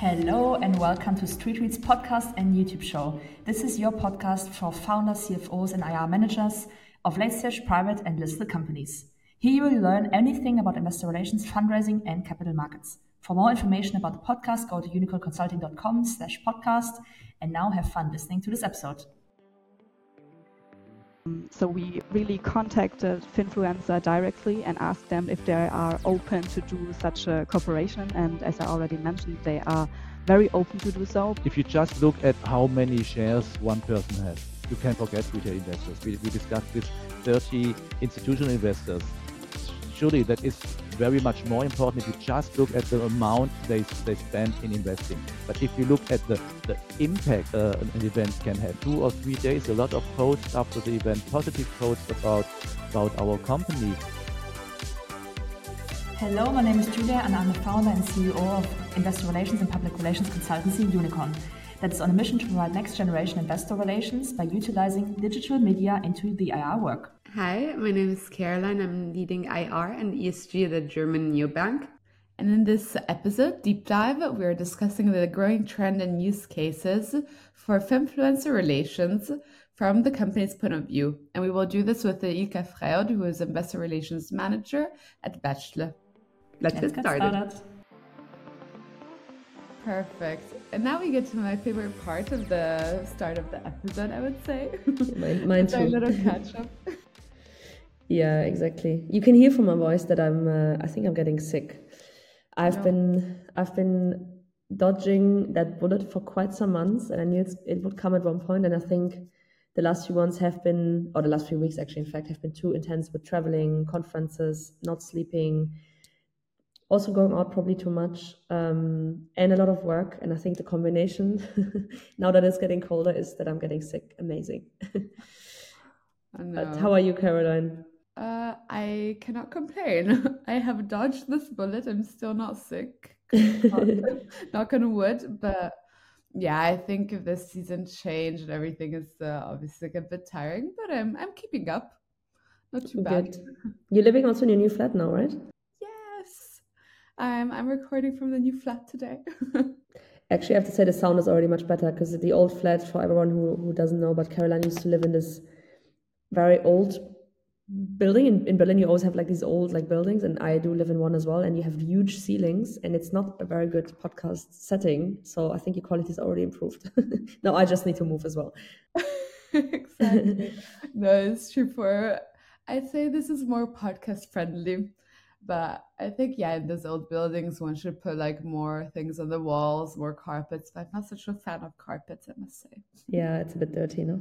Hello and welcome to Street Tweets podcast and YouTube show. This is your podcast for founders, CFOs, and IR managers of late stage private and listed companies. Here you will learn anything about investor relations, fundraising, and capital markets. For more information about the podcast, go to junicornconsulting.com slash podcast and now have fun listening to this episode. Um, so we really contacted Finfluencer directly and asked them if they are open to do such a cooperation. And as I already mentioned, they are very open to do so. If you just look at how many shares one person has, you can forget retail investors. We, we discussed with 30 institutional investors. Surely that is very much more important if you just look at the amount they, they spend in investing. But if you look at the, the impact uh, an event can have, two or three days, a lot of posts after the event, positive posts about, about our company. Hello, my name is Julia and I'm the founder and CEO of Investor Relations and Public Relations Consultancy Junicorn that is on a mission to provide next generation investor relations by utilizing digital media into the IR work. Hi, my name is Caroline. I'm leading IR and ESG at the German Neobank. And in this episode, Deep Dive, we're discussing the growing trend and use cases for influencer relations from the company's point of view. And we will do this with Ilka Freund, who is Investor Relations Manager at Bechtle. Let's, Let's get, started. started. Perfect. And now we get to my favorite part of the start of the episode, I would say. Mine, mine too. Our little catch up. yeah, exactly. You can hear from my voice that I'm. Uh, I think I'm getting sick. I've been. I've been dodging that bullet for quite some months, and I knew it would come at one point. And I think the last few months have been, or the last few weeks actually, in fact, have been too intense with traveling, conferences, not sleeping also going out probably too much um, and a lot of work and i think the combination now that it's getting colder is that i'm getting sick amazing but how are you caroline uh, i cannot complain. I have dodged this bullet. I'm still not sick. Knock on wood. But yeah i think if this season change and everything is uh, obviously a bit tiring but i'm i'm keeping up. Not too bad. Good. you're living also in your new flat now right? Yes. um, I'm recording from the new flat today. Actually, I have to say the sound is already much better because the old flat, for everyone who, who doesn't know, but Caroline used to live in this very old building in, in Berlin. You always have like these old like buildings, and I do live in one as well. And you have huge ceilings, and it's not a very good podcast setting. So I think your quality is already improved. no, I just need to move as well. exactly. no, it's true. For I'd say this is more podcast friendly but I think yeah, in those old buildings, one should put like more things on the walls, more carpets. But I'm not such a fan of carpets, I must say. Yeah, it's a bit dirty, no.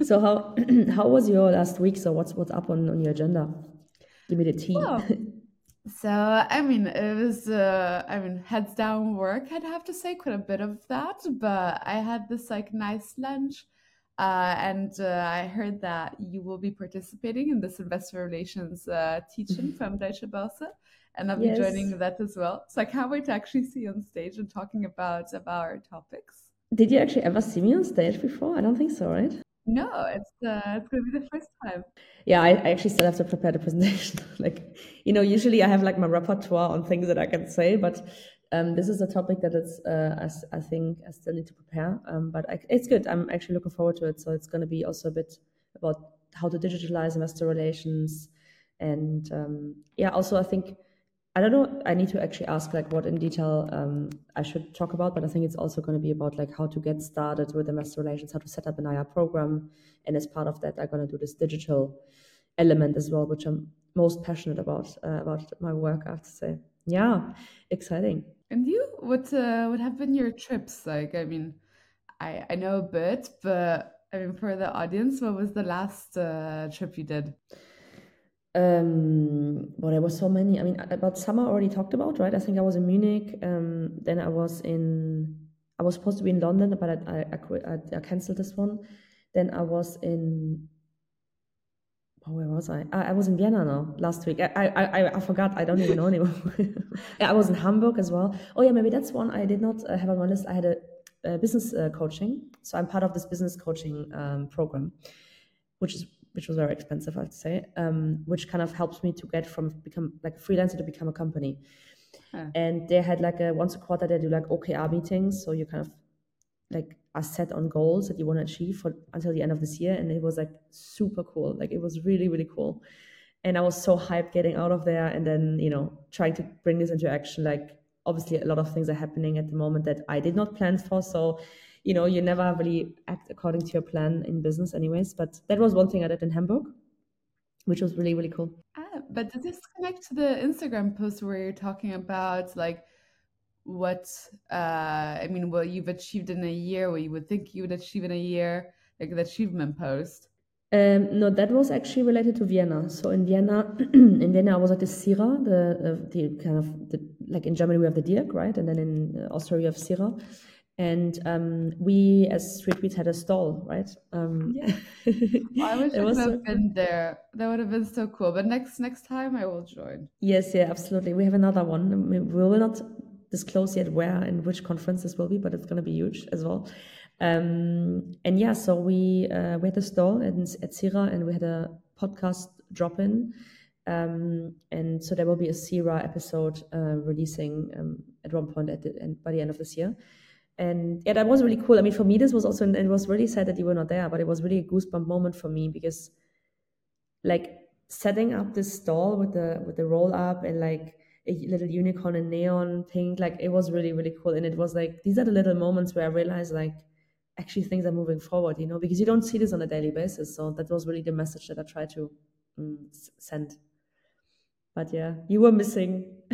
so how how was your last week? So what's what's up on on your agenda? Give me the tea. So I mean, it was uh, I mean heads down work. I'd have to say quite a bit of that, but I had this like nice lunch uh, and uh, I heard that you will be participating in this investor relations uh, teaching from Deutsche Börse, and I'll be yes. joining that as well. So I can't wait to actually see you on stage and talking about about our topics. Did you actually ever see me on stage before? I don't think so, right? No, it's uh, it's going to be the first time. Yeah, I, I actually still have to prepare the presentation. like, you know, usually I have like my repertoire on things that I can say, but um, this is a topic that it's uh, I, I, think I still need to prepare, um, but I, it's good. I'm actually looking forward to it. So it's going to be also a bit about how to digitalize investor relations, and um, yeah, also I think I don't know. I need to actually ask like what in detail um, I should talk about, but I think it's also going to be about like how to get started with investor relations, how to set up an IR program, and as part of that, I'm going to do this digital element as well, which I'm most passionate about uh, about my work. I have to say, yeah, exciting. And you, what uh, what have been your trips like? I mean, I I know a bit, but I mean, for the audience, what was the last uh, trip you did? Um, well, there were so many. I mean, about summer I already talked about, right? I think I was in Munich. Um, then I was in. I was supposed to be in London, but I I, I, I cancelled this one. Then I was in oh, where was I? I? I was in Vienna now last week. I, I I forgot. I don't even know anymore. I was in Hamburg as well. Oh yeah, maybe that's one I did not uh, have on my list. I had a, a business uh, coaching, so I'm part of this business coaching um, program, which is which was very expensive, I have to say. Um, which kind of helps me to get from become like a freelancer to become a company. Huh. And they had like a once a quarter they do like OKR meetings, so you kind of like are set on goals that you want to achieve for until the end of this year, and it was like super cool. Like it was really really cool, and I was so hyped getting out of there, and then you know trying to bring this into action. Like obviously a lot of things are happening at the moment that I did not plan for, so you know you never really act according to your plan in business, anyways. But that was one thing I did in Hamburg which was really really cool ah, but does this connect to the instagram post where you're talking about like what uh i mean what you've achieved in a year what you would think you would achieve in a year like the achievement post um, no, that was actually related to Vienna. So in Vienna, in Vienna, I was at the CIRA, the uh, the kind of the, like in Germany we have the DIRK, right, and then in Austria we have CIRA, and um, we as Street Tweets had a stall, right? Um, yeah. well, I wish I would have so been there. That would have been so cool. But next next time I will join. Yes, yeah, absolutely. We have another one. We will not disclose yet where and which conference this will be, but it's going to be huge as well. Um, and yeah, so we uh, we had a stall at, at CIRA, and we had a podcast drop in. Um, and so there will be a CIRA episode uh, releasing um, at one point at the, and by the end of this year and yeah, that was really cool. I mean, for me, this was also, and it was really sad that you were not there, but it was really a goosebump moment for me because, like, setting up this stall with the with the roll up and like a little unicorn and neon thing, like it was really really cool. And it was like these are the little moments where I realized like actually things are moving forward, you know, because you don't see this on a daily basis. So that was really the message that I tried to um, send. But yeah, you were missing.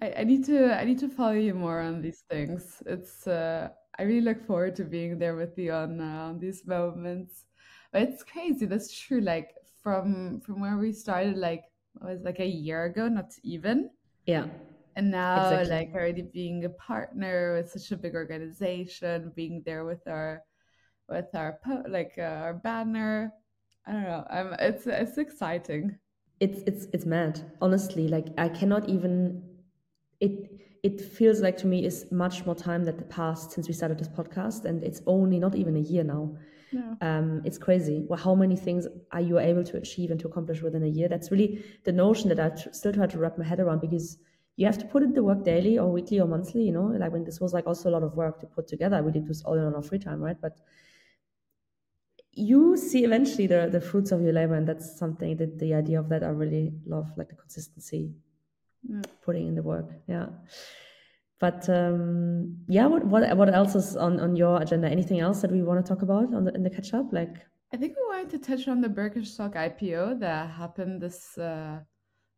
I, I need to I need to follow you more on these things. It's uh, I really look forward to being there with you on uh, on these moments. But it's crazy. That's true. Like from from where we started, like was like a year ago, not even. Yeah. And now, exactly. like already being a partner with such a big organization, being there with our with our like uh, our banner. I don't know. I'm. It's it's exciting it's it's it's mad honestly like i cannot even it it feels like to me is much more time that passed since we started this podcast and it's only not even a year now no. um, it's crazy. Well, how many things are you able to achieve and to accomplish within a year? That's really the notion that i tr- still try to wrap my head around because you have to put in the work daily or weekly or monthly you know? Like when this was like also a lot of work to put together we did this all in our free time right? But you see eventually the, the fruits of your labor and that's something that the idea of that i really love like the consistency mm. putting in the work. Yeah but um yeah what, what what else is on on your agenda anything else that we want to talk about on the in the catch up like i think we wanted to touch on the birkenstock ipo that happened this uh,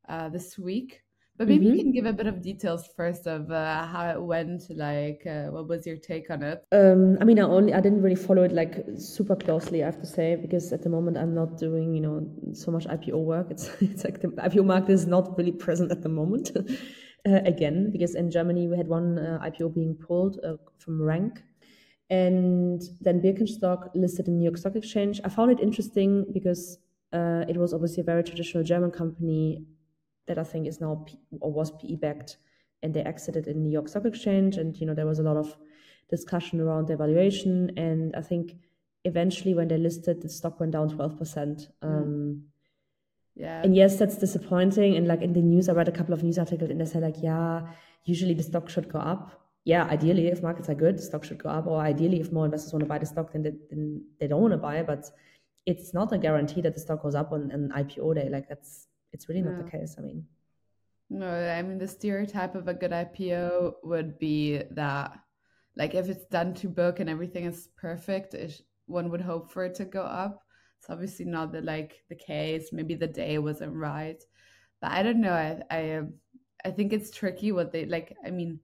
uh this week but maybe mm-hmm. you can give a bit of details first of uh, how it went. Like, uh, what was your take on it? Um, I mean, I only I didn't really follow it like super closely. I have to say because at the moment I'm not doing you know so much IPO work. It's it's like the IPO market is not really present at the moment. uh, again, because in Germany we had one uh, IPO being pulled uh, from Renk, and then Birkenstock listed in New York Stock Exchange. I found it interesting because uh, it was obviously a very traditional German company that I think is now P- or was PE backed, and they exited in New York Stock Exchange. And you know there was a lot of discussion around their valuation, and I think eventually when they listed, the stock went down twelve percent. Mm. Yeah. And yes, that's disappointing. And like in the news, I read a couple of news articles, and they said like, yeah, usually the stock should go up. Yeah, ideally, if markets are good, the stock should go up. Or ideally, if more investors want to buy the stock, then they, then they don't want to buy it. But it's not a guarantee that the stock goes up on an IPO day. Like that's it's really not the case. I mean, no, I mean, the stereotype of a good IPO would be that, like, if it's done to book and everything is perfect, it, one would hope for it to go up. It's obviously not the like the case. Maybe the day wasn't right, but I don't know. I I I think it's tricky what they like. I mean,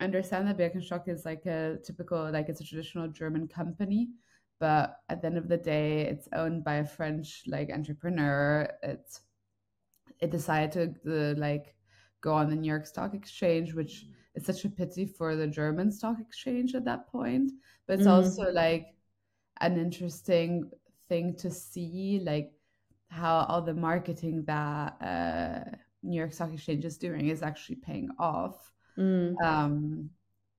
I understand that Birkenstock is like a typical like it's a traditional German company, but at the end of the day, it's owned by a French like entrepreneur. It's it decided to like go on the New York Stock Exchange, which is such a pity for the German stock exchange at that point. But it's mm. also like an interesting thing to see, like how all the marketing that uh, New York Stock Exchange is doing is actually paying off. Mm. Um,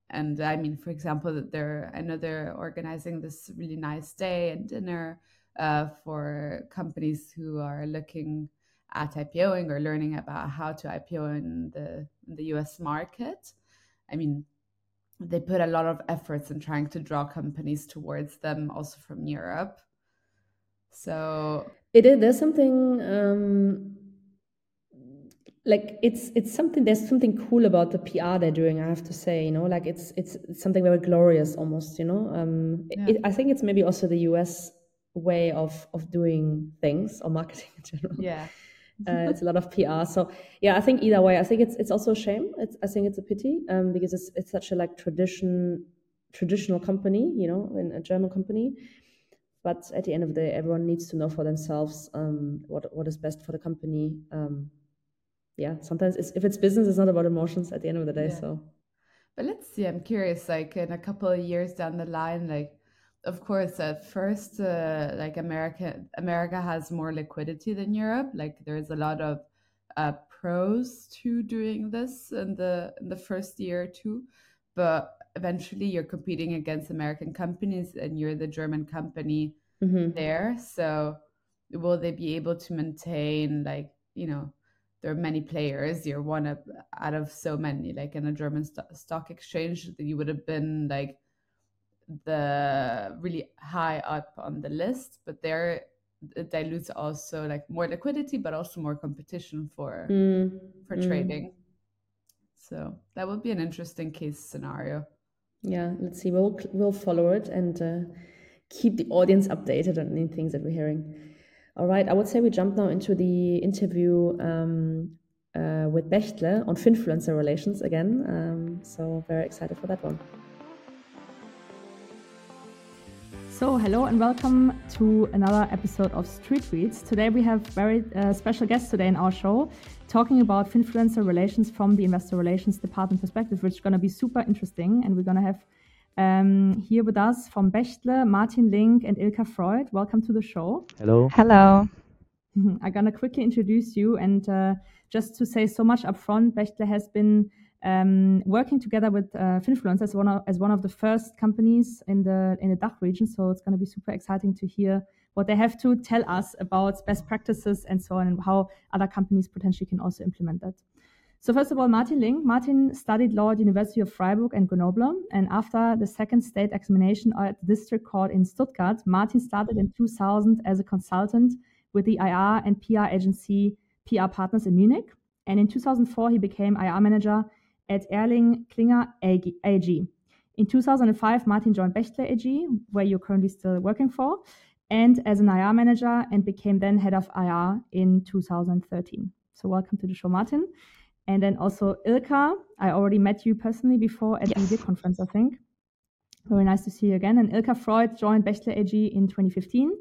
and I mean, for example, that they're I know they're organizing this really nice day and dinner uh, for companies who are looking at IPOing or learning about how to IPO in the in the US market. I mean, they put a lot of efforts in trying to draw companies towards them also from Europe. So it is there's something um, like it's it's something there's something cool about the PR they're doing. I have to say, you know, like it's it's, it's something very glorious almost. You know, um, yeah. it, I think it's maybe also the US way of of doing things or marketing in general. Yeah. uh, it's a lot of PR. So yeah, I think either way, I think it's it's also a shame. It's I think it's a pity um, because it's it's such a like tradition traditional company, you know, in a German company. But at the end of the day, everyone needs to know for themselves um, what what is best for the company. Um, yeah, sometimes it's, if it's business, it's not about emotions at the end of the day. Yeah. So, but let's see. I'm curious. Like in a couple of years down the line, like of course at first uh, like america america has more liquidity than europe like there's a lot of uh, pros to doing this in the in the first year or two but eventually you're competing against american companies and you're the german company mm-hmm. there so will they be able to maintain like you know there are many players you're one of, out of so many like in a german st- stock exchange that you would have been like the really high up on the list, but there it dilutes also like more liquidity, but also more competition for mm. for mm. trading. So that would be an interesting case scenario. Yeah, let's see. We'll we'll follow it and uh, keep the audience updated on any things that we're hearing. All right, I would say we jump now into the interview um, uh, with Bechtle on Finfluencer relations again. Um, so very excited for that one. So, hello and welcome to another episode of Street Tweets. Today we have very uh, special guests today in our show talking about influencer relations from the investor relations department perspective, which is going to be super interesting. And we're going to have um, here with us from Bechtle, Martin Link and Ilka Freund. Welcome to the show. Hello. Hello. I'm going to quickly introduce you and uh, just to say so much upfront, Bechtle has been um, working together with uh, Finfluence as one of as one of the first companies in the in the DACH region. So it's going to be super exciting to hear what they have to tell us about best practices and so on, and how other companies potentially can also implement that. So first of all, Martin Link. Martin studied law at the University of Freiburg and Grenoble, and after the second state examination at the district court in Stuttgart, Martin started in 2000 as a consultant with the IR and PR agency PR Partners in Munich. And in 2004, he became IR manager at ElringKlinger AG. In 2005, Martin joined Bechtle AG, where you're currently still working for, and as an IR manager, and became then head of IR in 2013. So, welcome to the show, Martin. And then also Ilka. I already met you personally before at yes. the conference, I think. Very nice to see you again. And Ilka Freund joined Bechtle AG in 2015,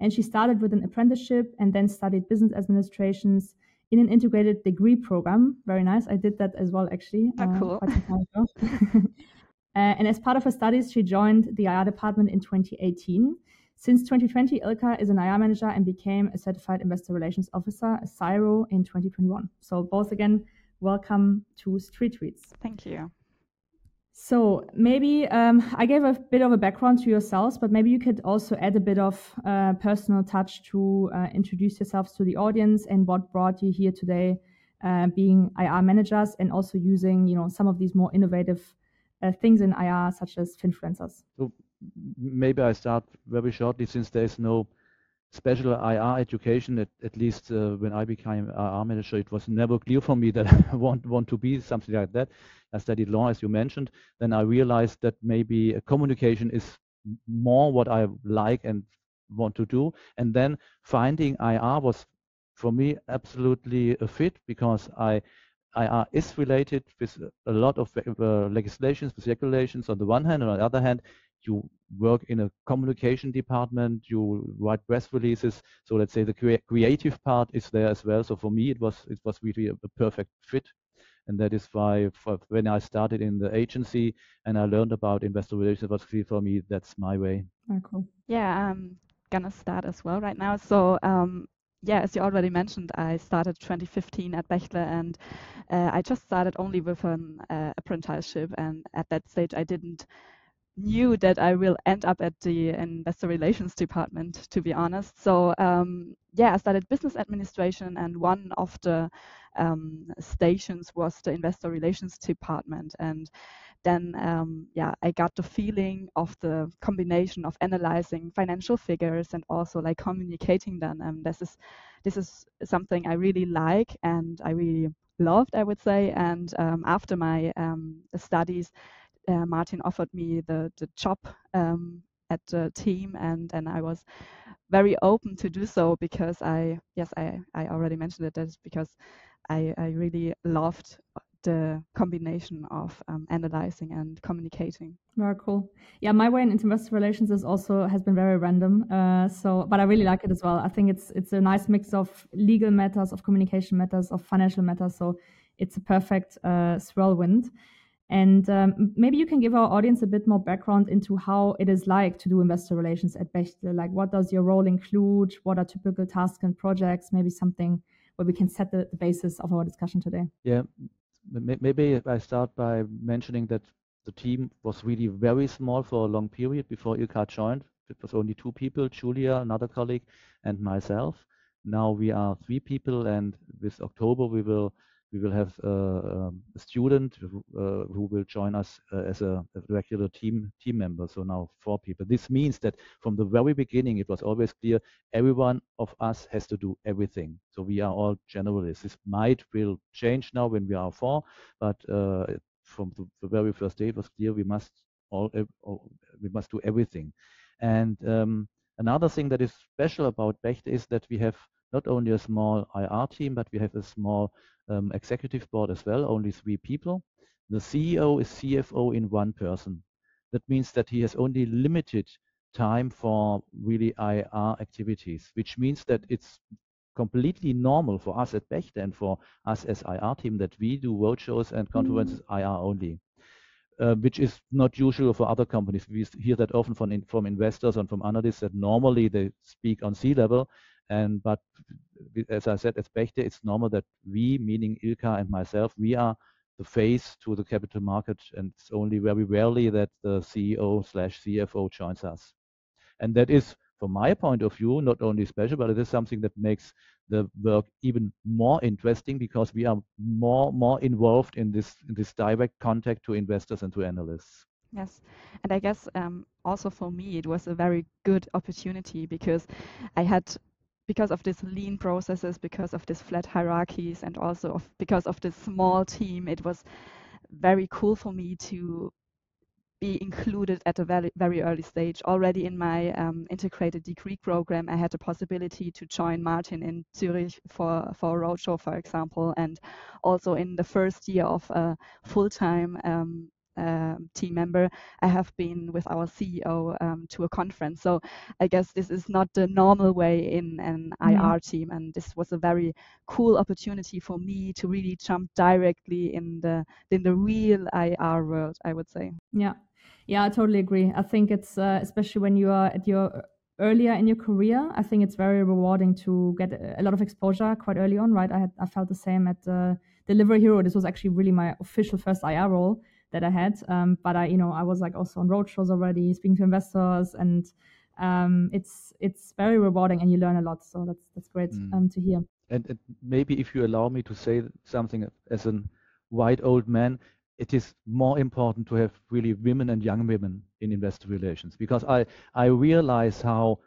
and she started with an apprenticeship and then studied business administrations in an integrated degree program. Very nice. I did that as well, actually. Oh, uh, cool. uh, and as part of her studies, she joined the IR department in 2018. Since 2020, Ilka is an IR manager and became a certified investor relations officer, a CIRO, in 2021. So, both again, welcome to Street Tweets. Thank you. So maybe um, I gave a bit of a background to yourselves, but maybe you could also add a bit of uh, personal touch to uh, introduce yourselves to the audience and what brought you here today, uh, being IR managers and also using you know some of these more innovative uh, things in IR such as finfluencers. So maybe I start very shortly since there is no special IR education. At, at least uh, when I became IR manager, it was never clear for me that I want want to be something like that. I studied law, as you mentioned. Then I realized that maybe communication is more what I like and want to do. And then finding IR was for me absolutely a fit because I IR is related with a lot of uh, legislations, with regulations on the one hand, and on the other hand, you work in a communication department, you write press releases. So let's say the crea creative part is there as well. So for me, it was it was really a, a perfect fit, and that is why when I started in the agency and I learned about investor relations, it was clear for me that's my way. Very cool. Yeah, I'm gonna start as well right now. So. Um, yeah, as you already mentioned, I started 2015 at Bechtle, and uh, I just started only with an uh, apprenticeship. And at that stage, I didn't knew that I will end up at the investor relations department, to be honest. So um, yeah, I started business administration, and one of the um, stations was the investor relations department. And then um, yeah, I got the feeling of the combination of analyzing financial figures and also like communicating them. And this is this is something I really like and I really loved, I would say. And um, after my um, studies, uh, Martin offered me the the job um, at the team, and and I was very open to do so because I yes I I already mentioned it. That's because I I really loved the combination of um, analyzing and communicating. Very cool. Yeah, my way in investor relations is also has been very random. Uh, so, but I really like it as well. I think it's it's a nice mix of legal matters, of communication matters, of financial matters. So, it's a perfect uh, whirlwind. And um, maybe you can give our audience a bit more background into how it is like to do investor relations at Bechtle. Like, what does your role include? What are typical tasks and projects? Maybe something where we can set the, the basis of our discussion today. Yeah, maybe I start by mentioning that the team was really very small for a long period before Ilka joined. It was only two people, Julia, another colleague, and myself. Now we are three people, and with October we will we will have uh, a student who, uh, who will join us uh, as a, a, regular team team member. So now four people. This means that from the very beginning, it was always clear everyone of us has to do everything. So we are all generalists. This might will change now when we are four, but from the, the, very first day, it was clear we must all, all we must do everything. And um, another thing that is special about Becht is that we have not only a small IR team, but we have a small um, executive board as well, only three people. The CEO is CFO in one person. That means that he has only limited time for really IR activities, which means that it's completely normal for us at Bechtle and for us as IR team that we do roadshows and conferences mm. IR only. Uh, which is not usual for other companies. We hear that often from, in, from investors and from analysts that normally they speak on C-level, and but as I said, as Bechtle, it's normal that we, meaning Ilka and myself, we are the face to the capital market, and it's only very rarely that the CEO slash CFO joins us. And that is, from my point of view, not only special, but it is something that makes the work even more interesting because we are more more involved in this in this direct contact to investors and to analysts. Yes, and I guess um, also for me it was a very good opportunity because I had because of these lean processes, because of these flat hierarchies, and also of, because of this small team, it was very cool for me to be included at a very very early stage. Already in my um, integrated degree program, I had the possibility to join Martin in Zurich for for a roadshow, for example, and also in the first year of a full time um, um, team member, I have been with our CEO um, to a conference. So I guess this is not the normal way in an mm. Mm-hmm. IR team, and this was a very cool opportunity for me to really jump directly in the in the real IR world. I would say. Yeah, yeah, I totally agree. I think it's uh, especially when you are at your earlier in your career, I think it's very rewarding to get a lot of exposure quite early on, right? I had I felt the same at uh, Delivery Hero. This was actually really my official first IR role that I had. Um, but I, you know, I was like also on roadshows already, speaking to investors, and um, it's it's very rewarding, and you learn a lot. So that's that's great mm. um, to hear. And, and, maybe if you allow me to say something as a white old man, it is more important to have really women and young women in investor relations because I I realize how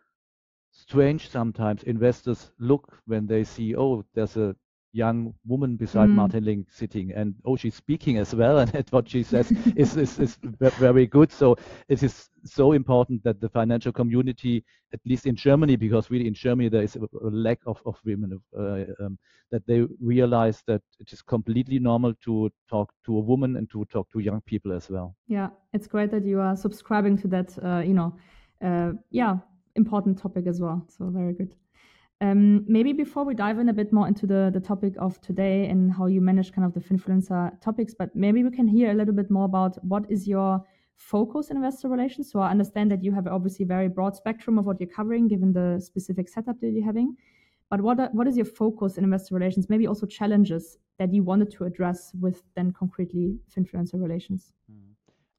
strange sometimes investors look when they see oh there's a young woman beside mm. Martin Link sitting, and oh, she's speaking as well, and what she says is, is, is very good. So it is so important that the financial community, at least in Germany, because really in Germany there is a, lack of, of women, uh, um, that they realize that it is completely normal to talk to a woman and to talk to young people as well. Yeah, it's great that you are subscribing to that, uh, you know, uh, yeah, important topic as well. So very good. Um, maybe before we dive in a bit more into the, the topic of today and how you manage kind of the Finfluencer topics, but maybe we can hear a little bit more about what is your focus in investor relations. So I understand that you have obviously very broad spectrum of what you're covering given the specific setup that you're having. But what, are, what is your focus in investor relations? Maybe also challenges that you wanted to address with then concretely Finfluencer relations? Mm.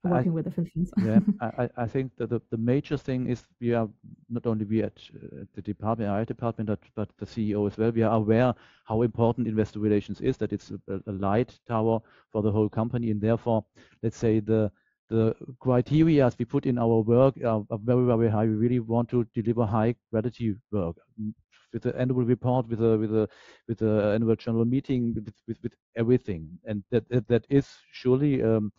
Working I, with the influencer? yeah, I, I think that the, the major thing is we are not only we at, uh, the department, our department, but, but the CEO as well. We are aware how important investor relations is. That it's a, a light tower for the whole company, and therefore, let's say the the criteria as we put in our work are, are, very very high. We really want to deliver high quality work with the annual report, with a with a with the annual general meeting, with, with, with everything, and that that, that is surely um,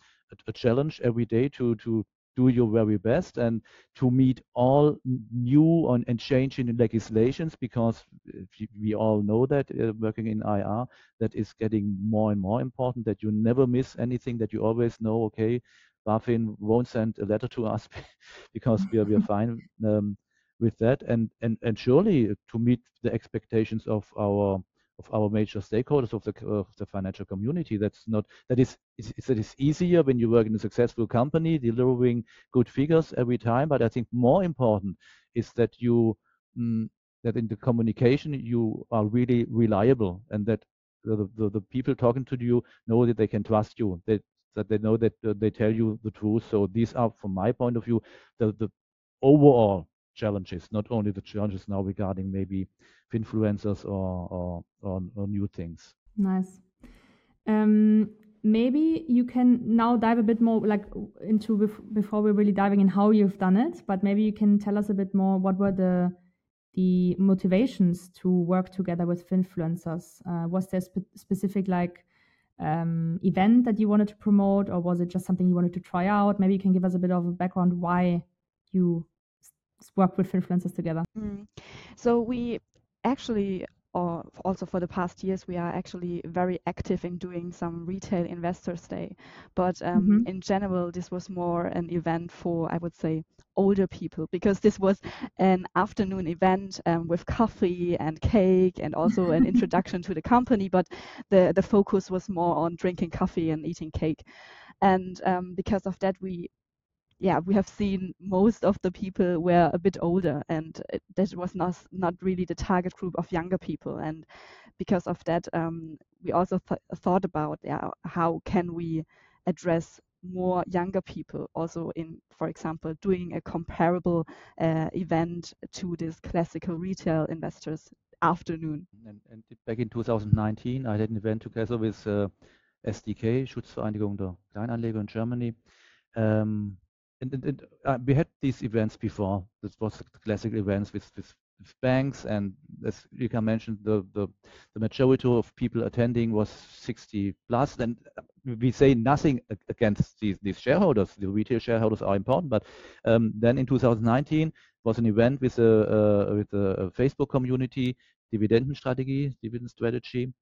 a, challenge every day to to do your very best and to meet all new and, and changing legislations because we all know that uh, working in IR that is getting more and more important that you never miss anything that you always know okay BaFin won't send a letter to us because we are, we are fine um, with that. And, and, and surely to meet the expectations of our of our major stakeholders of the of the financial community. That's not that is that is easier when you work in a successful company delivering good figures every time. But I think more important is that you mm, that in the communication you are really reliable and that the, the, the people talking to you know that they can trust you. That that they know that uh, they tell you the truth. So these are, from my point of view, the, the overall challenges, not only the challenges now regarding maybe influencers or, or, or, or new things. Nice. Um, maybe you can now dive a bit more like into bef- before we're really diving in how you've done it, but maybe you can tell us a bit more what were the the motivations to work together with influencers. Uh, was there spe- specific like um, event that you wanted to promote, or was it just something you wanted to try out? Maybe you can give us a bit of a background why you worked with influencers together. Mm. So we actually or also for the past years, we are actually very active in doing some retail investors day. But um, mm-hmm. in general, this was more an event for, I would say, older people because this was an afternoon event um, with coffee and cake and also an introduction to the company. But the the focus was more on drinking coffee and eating cake. And um, because of that, we yeah, we have seen most of the people were a bit older, and it, that was not not really the target group of younger people. And because of that, um, we also th- thought about yeah, how can we address more younger people also in for example doing a comparable uh, event to this classical retail investors afternoon and, and, back in 2019 i had an event together with uh, sdk schutzvereinigung der kleinanleger in germany um, and, and, uh, we had these events before. This was classic events with, with, with banks, and as Ilka mentioned, the, the, the majority of people attending was 60 plus. And we say nothing against these, these shareholders. The retail shareholders are important, but um, then in 2019 was an event with a, uh, with a Facebook community, Dividendenstrategie, dividend strategy,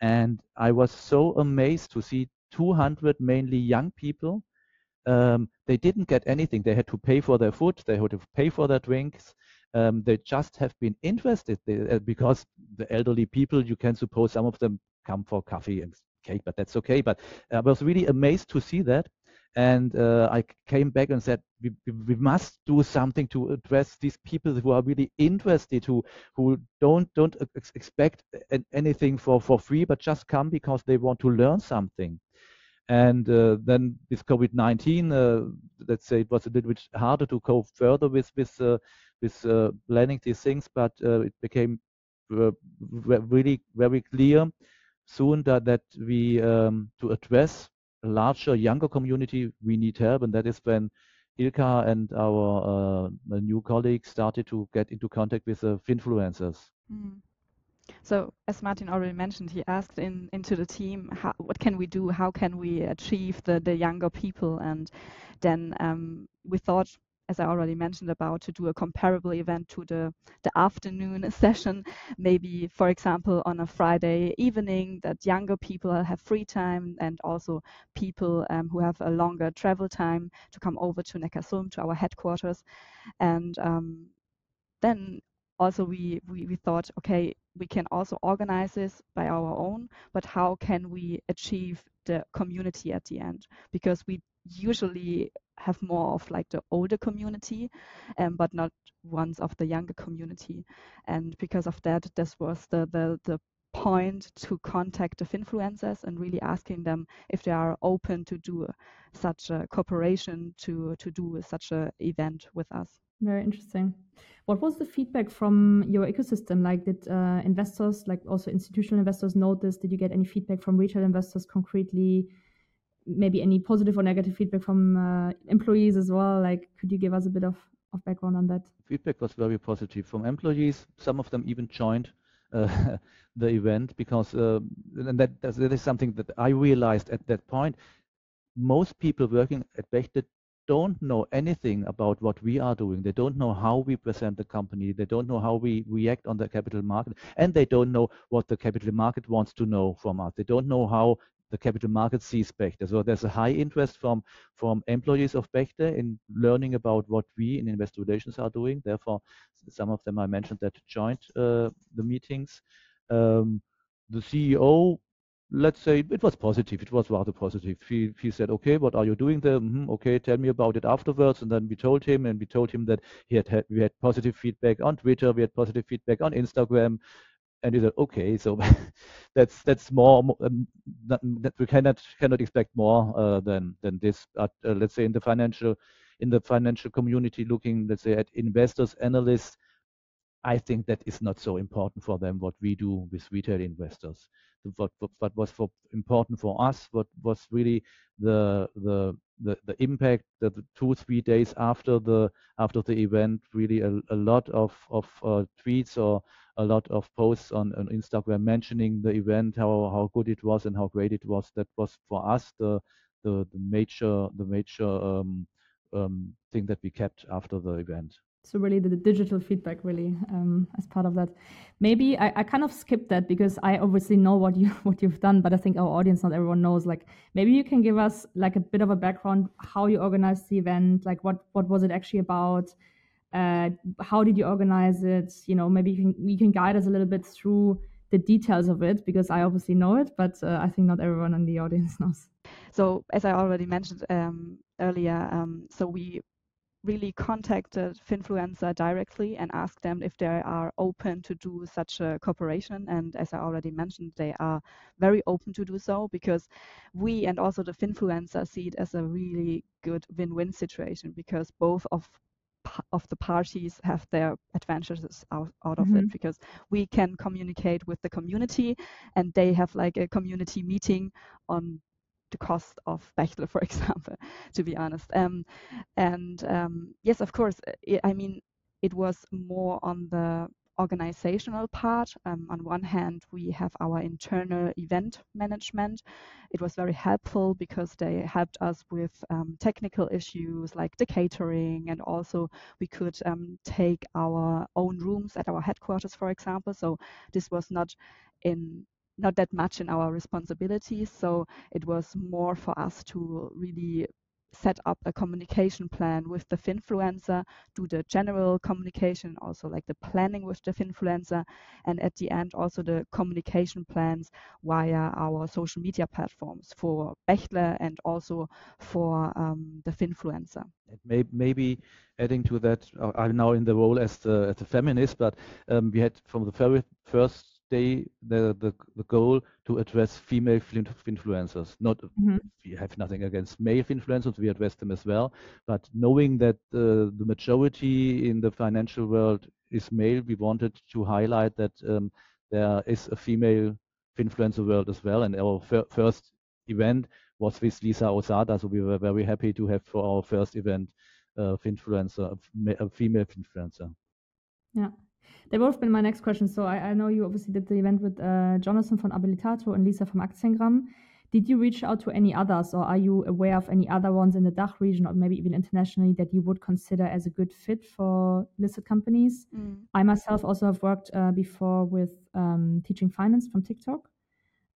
and I was so amazed to see 200 mainly young people um, they didn't get anything. They had to pay for their food, they had to pay for their drinks. Um, they just have been interested they, uh, because the elderly people, you can suppose some of them come for coffee and cake, but that's okay. But I was really amazed to see that. And uh, I came back and said, we, we must do something to address these people who are really interested, who who don't don't ex expect anything for, for free, but just come because they want to learn something. And uh, then with COVID-19, uh, let's say it was a little bit harder to go further with with uh, with uh, planning these things, but uh, it became uh, really very clear soon that that we um, to address a larger younger community we need help, and that is when Ilka and our new colleagues started to get into contact with uh, influencers. Mm. So as Martin already mentioned, he asked in, into the team, how, what can we do? How can we achieve the, the younger people? And then um, we thought, as I already mentioned about, to do a comparable event to the, the afternoon session, maybe, for example, on a Friday evening that younger people have free time and also people um, who have a longer travel time to come over to Neckarsulm, to our headquarters. And um, then also we, we, we thought, okay, we can also organize this by our own, but how can we achieve the community at the end? Because we usually have more of like the older community, um, but not ones of the younger community. And because of that, this was the, the, the point to contact the influencers and really asking them if they are open to do such a cooperation to to do such a event with us. Very interesting. What was the feedback from your ecosystem? Like, did uh, investors, like also institutional investors, notice? Did you get any feedback from retail investors concretely? Maybe any positive or negative feedback from uh, employees as well? Like, could you give us a bit of, of background on that? Feedback was very positive from employees. Some of them even joined uh, the event because, uh, and that, that is something that I realized at that point. Most people working at Bechtle don't know anything about what we are doing. They don't know how we present the company. They don't know how we react on the capital market. And they don't know what the capital market wants to know from us. They don't know how the capital market sees Bechtle. So there's a high interest from, from employees of Bechtle in learning about what we in investor relations are doing. Therefore, some of them I mentioned that joined uh, the meetings. Um, the CEO let's say it was positive. It was rather positive. He, he said, okay, what are you doing there? Mm-hmm, okay, tell me about it afterwards. And then we told him, and we told him that he had, had we had positive feedback on Twitter, we had positive feedback on Instagram, and he said, okay, so that's that's more um, that, that, we cannot cannot expect more uh, than than this. But uh, let's say in the financial in the financial community, looking let's say at investors, analysts. I think that is not so important for them what we do with retail investors what, what, what was for important for us, what was really the the the, the impact that the two three days after the after the event, really a, a lot of of uh, tweets or a lot of posts on, on Instagram mentioning the event, how how good it was and how great it was. That was for us the the, the major the major um, um, thing that we kept after the event so really the, the, digital feedback really um, as part of that. Maybe I, I, kind of skipped that because i obviously know what you what you've done but i think our audience not everyone knows. Like maybe you can give us like a bit of a background how you organized the event like what what was it actually about? Uh, how did you organize it? You know maybe you can you can guide us a little bit through the details of it because i obviously know it but uh, i think not everyone in the audience knows. So as i already mentioned um, earlier um, so we really contacted Finfluencer directly and asked them if they are open to do such a cooperation. And as I already mentioned, they are very open to do so because we and also the Finfluencer see it as a really good win-win situation because both of of the parties have their advantages out, out of mm-hmm. it because we can communicate with the community and they have like a community meeting on the cost of Bechtle, for example, to be honest. Um, and um, yes, of course, it, I mean, it was more on the organizational part. Um, on one hand, we have our internal event management. It was very helpful because they helped us with um, technical issues like the catering, and also we could um, take our own rooms at our headquarters, for example. So this was not in not that much in our responsibilities. So it was more for us to really set up a communication plan with the Finfluencer, do the general communication, also like the planning with the Finfluencer, and at the end also the communication plans via our social media platforms for Bechtle and also for um, the Finfluencer. May, maybe adding to that, uh, I'm now in the role as the, as the feminist, but um, we had from the very first they the, the, the goal to address female influencers. Not mm-hmm. we have nothing against male influencers, we address them as well. But knowing that uh, the majority in the financial world is male, we wanted to highlight that um, there is a female influencer world as well. And our fir- first event was with Lisa Osada, so we were very happy to have for our first event uh, influencer, a female influencer. Yeah. They both been my next question. So I, I know you obviously did the event with uh, Jonathan von Abilitato and Lisa from Aktiengram. Did you reach out to any others, or are you aware of any other ones in the DACH region, or maybe even internationally, that you would consider as a good fit for listed companies? Mm. I myself also have worked uh, before with um, teaching finance from TikTok.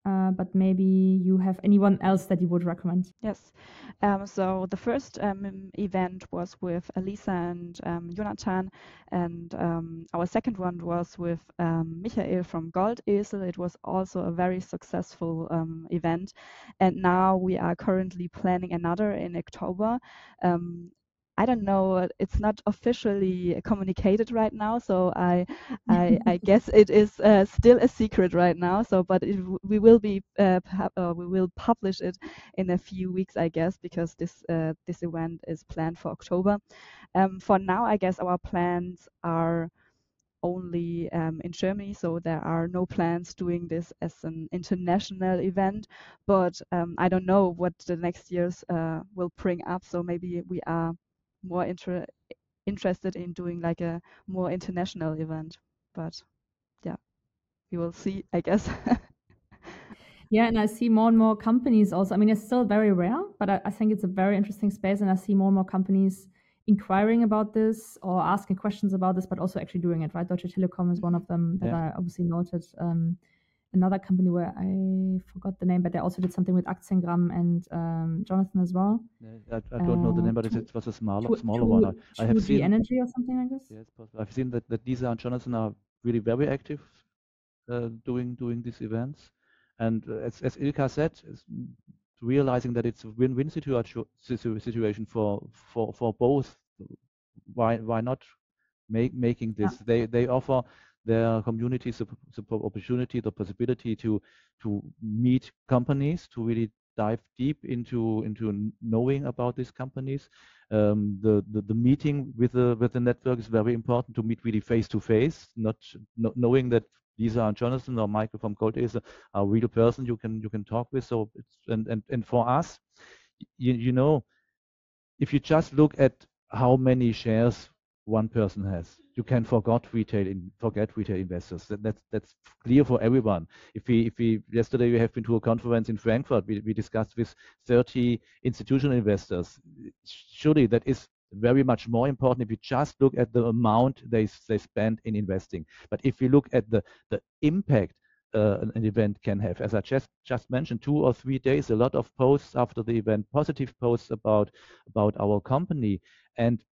Uh, but maybe you have anyone else that you would recommend. Yes. Um, so the first um, event was with Elisa and um, Jonathan, and um, our second one was with um, Michael from Goldesel. It was also a very successful um, event, and now we are currently planning another in October. I don't know. It's not officially communicated right now, so I I, I guess it is uh, still a secret right now. So, but it, we will be uh, uh, we will publish it in a few weeks, I guess, because this uh, this event is planned for October. Um, for now, I guess our plans are only um, in Germany, so there are no plans doing this as an international event. But um, I don't know what the next years uh, will bring up. So maybe we are more inter interested in doing like a more international event. But yeah, we will see, I guess. yeah, and I see more and more companies also. I mean, it's still very rare, but I, I think it's a very interesting space, and I see more and more companies inquiring about this or asking questions about this, but also actually doing it, right? Deutsche Telekom is one of them that yeah. I obviously noted. Um, another company where I forgot the name, but they also did something with Aktiengram and um, Jonathan as well. Yeah, I, I, don't uh, know the name, but it was a smaller, smaller one. I, I have seen energy or something like this. Yes, I've seen that that Lisa and Jonathan are really very active uh, doing doing these events, and uh, as as Ilka said, realizing that it's a win-win situa situation for for for both. Why why not make making this? Yeah. They they offer their communities the, the opportunity, the possibility to to meet companies, to really dive deep into into knowing about these companies. Um, the, the, the meeting with the with the network is very important to meet really face to face, not, knowing that Lisa and Jonathan or Michael from Goldese are a real person you can you can talk with. So and and, and for us, you, you know, if you just look at how many shares one person has, you can forget retail in, forget retail investors. That, that's that's clear for everyone. If we if we yesterday we have been to a conference in Frankfurt, we, we discussed with 30 institutional investors. Surely that is very much more important if you just look at the amount they, they spend in investing. But if you look at the, the impact uh, an event can have, as I just, just mentioned, two or three days, a lot of posts after the event, positive posts about, about our company. And,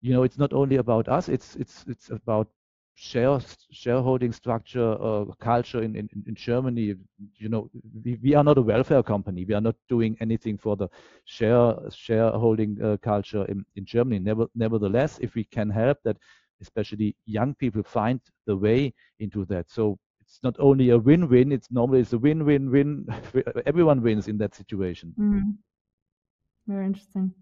you know, it's not only about us, it's, it's, it's about share shareholding structure uh, culture in, in, in Germany. You know, we, we are not a welfare company. We are not doing anything for the share shareholding uh, culture in, in Germany. Never, nevertheless, if we can help that, especially young people find the way into that. So it's not only a win-win. It's normally it's a win-win-win. Everyone wins in that situation. Mm. Very interesting.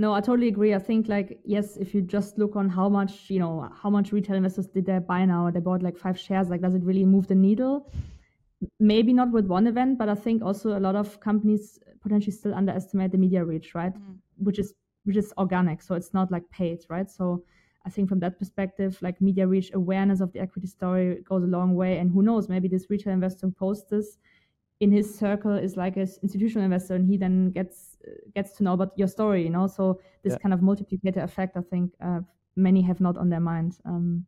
No, I totally agree. I think like yes, if you just look on how much you know how much retail investors did they buy now, they bought like five shares. Like, does it really move the needle? Maybe not with one event, but I think also a lot of companies potentially still underestimate the media reach, right? Mm. Which is which is organic, so it's not like paid, right? So I think from that perspective, like media reach, awareness of the equity story goes a long way. And who knows, maybe this retail investor posts this in his circle is like an institutional investor and he then gets gets to know about your story you know? So this yeah. kind of multiplicator effect i think uh, many have not on their mind. Um,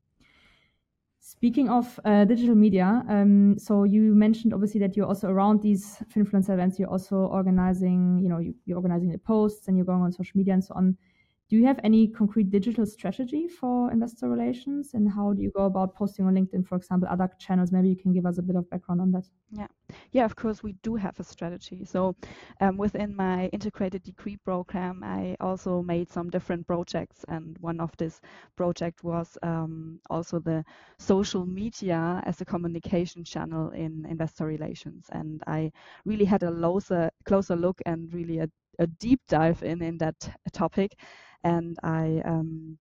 speaking of uh, digital media um, so you mentioned obviously that you're also around these influencer events. You're also organizing you know you, you're organizing the posts and you're going on social media and so on do you have any concrete digital strategy for investor relations? And how do you go about posting on linkedin for example other channels? Maybe you can give us a bit of background on that. Yeah. Yeah of course we do have a strategy. So um, within my integrated degree program i also made some different projects and one of this project was um, also the social media as a communication channel in investor relations. And i really had a closer closer look and really a, a deep dive in in that topic and I um,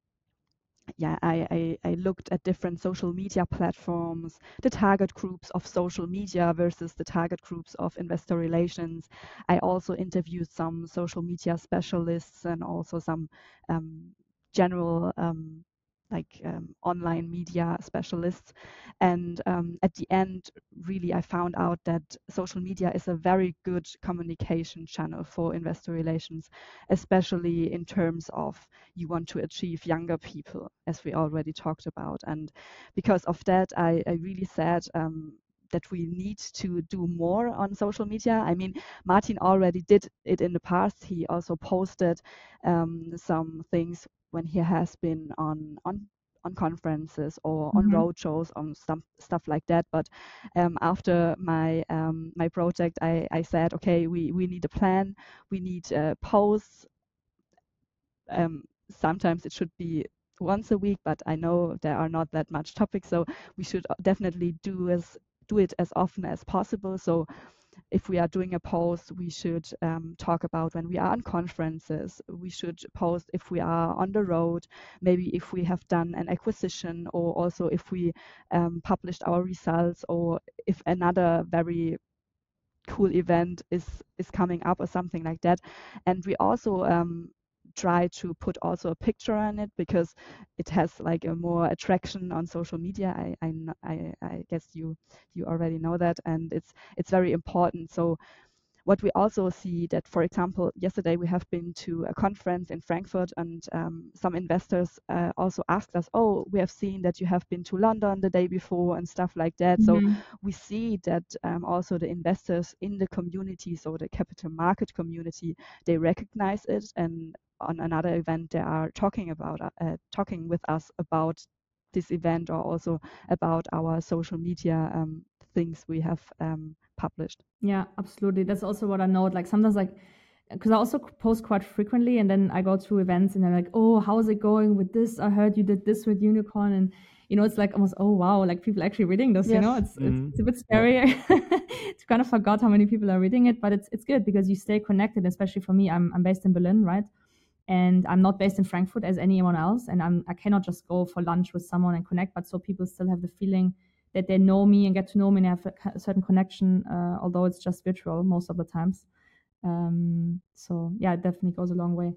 yeah, I, I, I, looked at different social media platforms, the target groups of social media versus the target groups of investor relations. I also interviewed some social media specialists and also some um, general um, like um, online media specialists. And um, at the end, really, I found out that social media is a very good communication channel for investor relations, especially in terms of you want to achieve younger people, as we already talked about. And because of that, I, I really said, um, that we need to do more on social media. I mean, Martin already did it in the past. He also posted um, some things when he has been on on on conferences or mm-hmm. on road shows on stuff stuff like that but um, after my um, my project I, I said okay we we need a plan we need uh, posts um, sometimes it should be once a week, but I know there are not that much topics, so we should definitely do as do it as often as possible. So if we are doing a post, we should um, talk about when we are on conferences. We should post if we are on the road, maybe if we have done an acquisition, or also if we um, published our results, or if another very cool event is is coming up or something like that. And we also um, try to put also a picture on it because it has like a more attraction on social media. I I, I guess you you already know that, and it's it's very important. So what we also see that, for example, yesterday we have been to a conference in Frankfurt, and um, some investors uh, also asked us, "Oh, we have seen that you have been to London the day before and stuff like that." Mm-hmm. So we see that um, also the investors in the community, so the capital market community, they recognize it, and on another event they are talking about uh, talking with us about this event or also about our social media um, things we have um, published. Yeah, absolutely. That's also what I know. Like sometimes, like because I also post quite frequently, and then I go to events and they're like, "Oh, how's it going with this? I heard you did this with Junicorn," and you know, it's like almost, "Oh, wow!" Like people actually reading this. Yes. You know, it's, mm-hmm. it's, it's a bit scary to kind of forgot how many people are reading it, but it's it's good because you stay connected. Especially for me, I'm I'm based in Berlin, right? And I'm not based in Frankfurt as anyone else, and I'm I cannot just go for lunch with someone and connect. But so people still have the feeling that they know me and get to know me and have a certain connection, uh, although it's just virtual most of the times. Um, so yeah, it definitely goes a long way.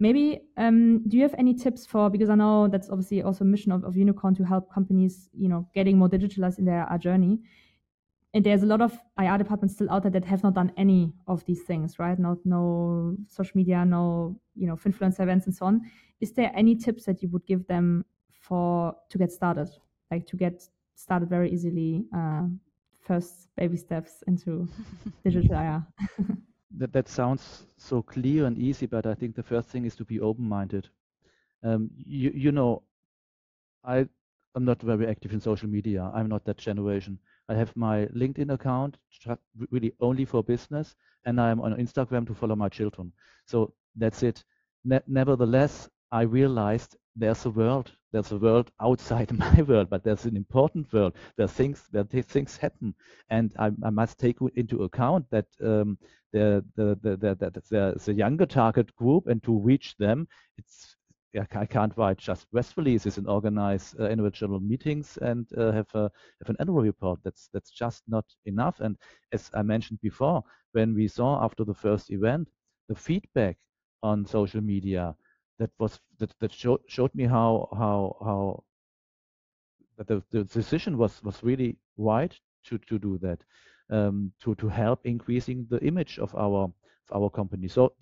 Maybe um, do you have any tips for because I know that's obviously also a mission of, of Junicorn to help companies, you know, getting more digitalized in their uh, journey and there's a lot of IR departments still out there that have not done any of these things, right? Not no social media, no you know influencer events and so on. Is there any tips that you would give them for to get started, like to get started very easily? Uh, first baby steps into digital IR. that that sounds so clear and easy, but I think the first thing is to be open-minded. Um, you you know, I am not very active in social media. I'm not that generation I have my LinkedIn account really only for business, and I'm on Instagram to follow my children. So that's it. Ne nevertheless, I realized there's a world. There's a world outside my world, but there's an important world. There things where things happen, and I, I must take into account that um, the, the, the, the, the, the younger target group, and to reach them, it's I can't write just press releases and organize uh, general meetings and uh, have a have an annual report. That's that's just not enough. And as I mentioned before, when we saw after the first event the feedback on social media, that was that that showed showed me how how how the, the decision was was really right to to do that um, to to help increasing the image of our our company. So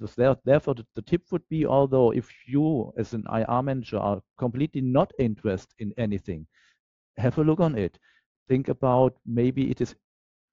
therefore, the, tip would be, although if you as an IR manager are completely not interested in anything, have a look on it. Think about maybe it is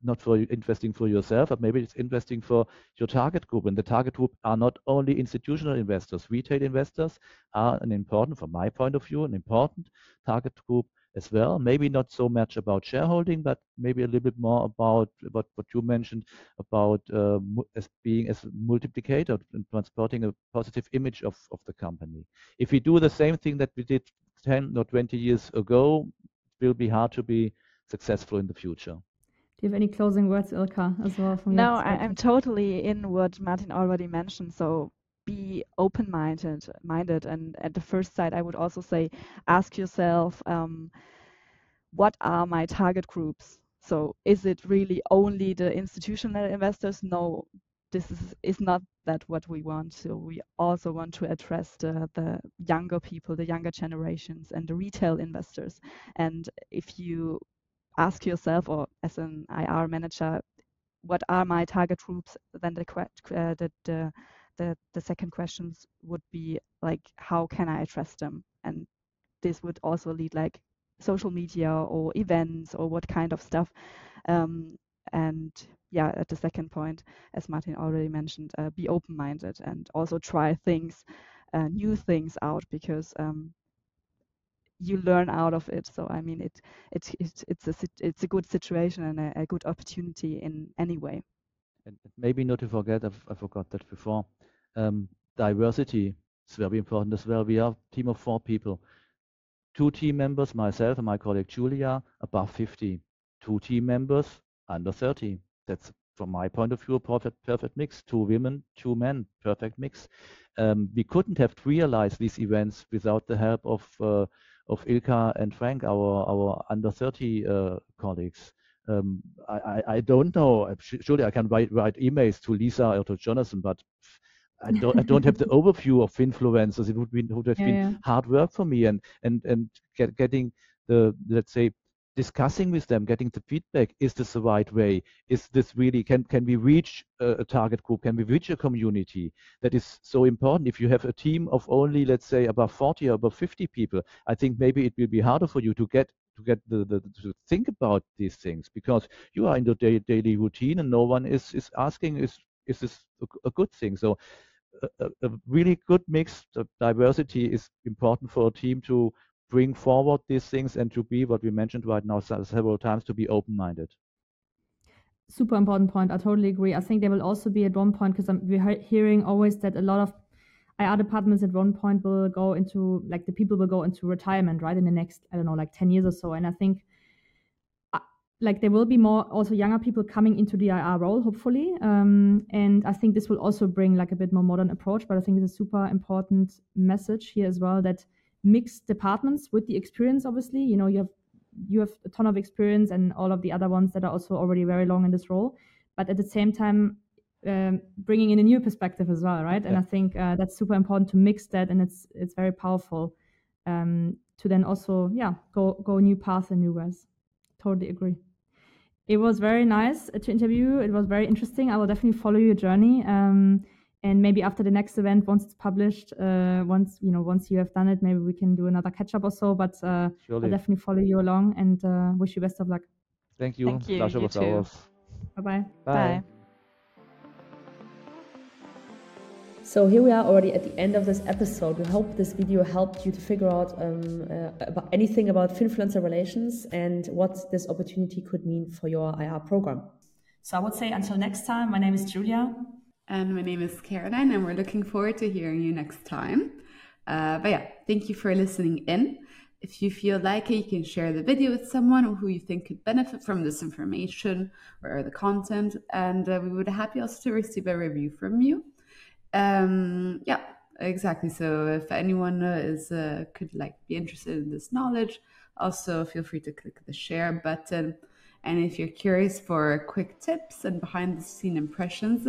not for interesting for yourself, but maybe it's interesting for your target group. And the target group are not only institutional investors, retail investors are an important, from my point of view, an important target group as well. Maybe not so much about shareholding, but maybe a little bit more about what, what you mentioned about uh, as being as a multiplicator and transporting a positive image of, of the company. If we do the same thing that we did 10 or 20 years ago, it will be hard to be successful in the future. Do you have any closing words, Ilka, as well? From no, I, am totally in what Martin already mentioned. So be open-minded minded and at the first sight i would also say ask yourself um, what are my target groups? So is it really only the institutional investors? No this is, is not that what we want so we also want to address the, the younger people the younger generations and the retail investors. And if you ask yourself or as an ir manager what are my target groups? Then the, uh, the, the the, the second questions would be like, how can I address them? And this would also lead like social media or events or what kind of stuff. Um, and yeah, at the second point, as Martin already mentioned, uh, be open-minded and also try things, uh, new things out because um, you learn out of it. So I mean, it, it, it it's a it's a good situation and a, a good opportunity in any way. And maybe not to forget, I've, I forgot that before, um, diversity is very important as well. We are a team of four people. Two team members, myself and my colleague Julia, above 50. Two team members, under 30. That's from my point of view, a perfect, perfect mix. Two women, two men, perfect mix. Um, we couldn't have realized these events without the help of uh, of Ilka and Frank, our our under 30 uh, colleagues. Um, I, I, don't know. Surely I can write write emails to Lisa or to Jonathan, but I don't I don't have the overview of influencers. It would be would have yeah, been yeah. hard work for me, and and and get, getting the let's say discussing with them, getting the feedback. Is this the right way? Is this really can can we reach a, a, target group? Can we reach a community? That is so important. If you have a team of only let's say above 40 or above 50 people, I think maybe it will be harder for you to get to get the, the to think about these things because you are in the daily routine and no one is is asking is is this a, a good thing. So. A, a, really good mix of diversity is important for a team to bring forward these things and to be what we mentioned right now several times to be open-minded. Super important point. I totally agree. I think there will also be at one point because we're hearing always that a lot of IR departments at one point will go into like the people will go into retirement right in the next I don't know like 10 years or so. And I think uh, like there will be more also younger people coming into the IR role hopefully. Um, and I think this will also bring like a bit more modern approach. But I think it's a super important message here as well that mixed departments with the experience obviously. You know you have you have a ton of experience and all of the other ones that are also already very long in this role. But at the same time um, bringing in a new perspective as well right? Yeah. and i think uh, that's super important to mix that and it's it's very powerful um, to then also yeah go go new paths and new ways. Totally agree. It was very nice to interview it was very interesting. I will definitely follow your journey. Um, and maybe after the next event once it's published uh, once you know once you have done it maybe we can do another catch up or so but uh, i'll definitely follow you along and uh, wish you best of luck thank you, thank you. you bye-bye bye, bye. So here we are already at the end of this episode. We hope this video helped you to figure out um, uh, about anything about Finfluencer relations and what this opportunity could mean for your IR program. So I would say until next time, my name is Julia. And my name is Caroline, and we're looking forward to hearing you next time. Uh, but yeah, thank you for listening in. If you feel like it, you can share the video with someone who you think could benefit from this information or the content. And uh, we would be happy also to receive a review from you. Um, yeah, exactly. So if anyone uh, is uh, could like be interested in this knowledge, also feel free to click the share button. And if you're curious for quick tips and behind the scene impressions,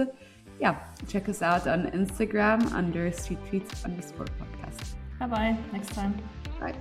yeah, check us out on Instagram under street tweets underscore podcast. Bye bye. Next time. Bye.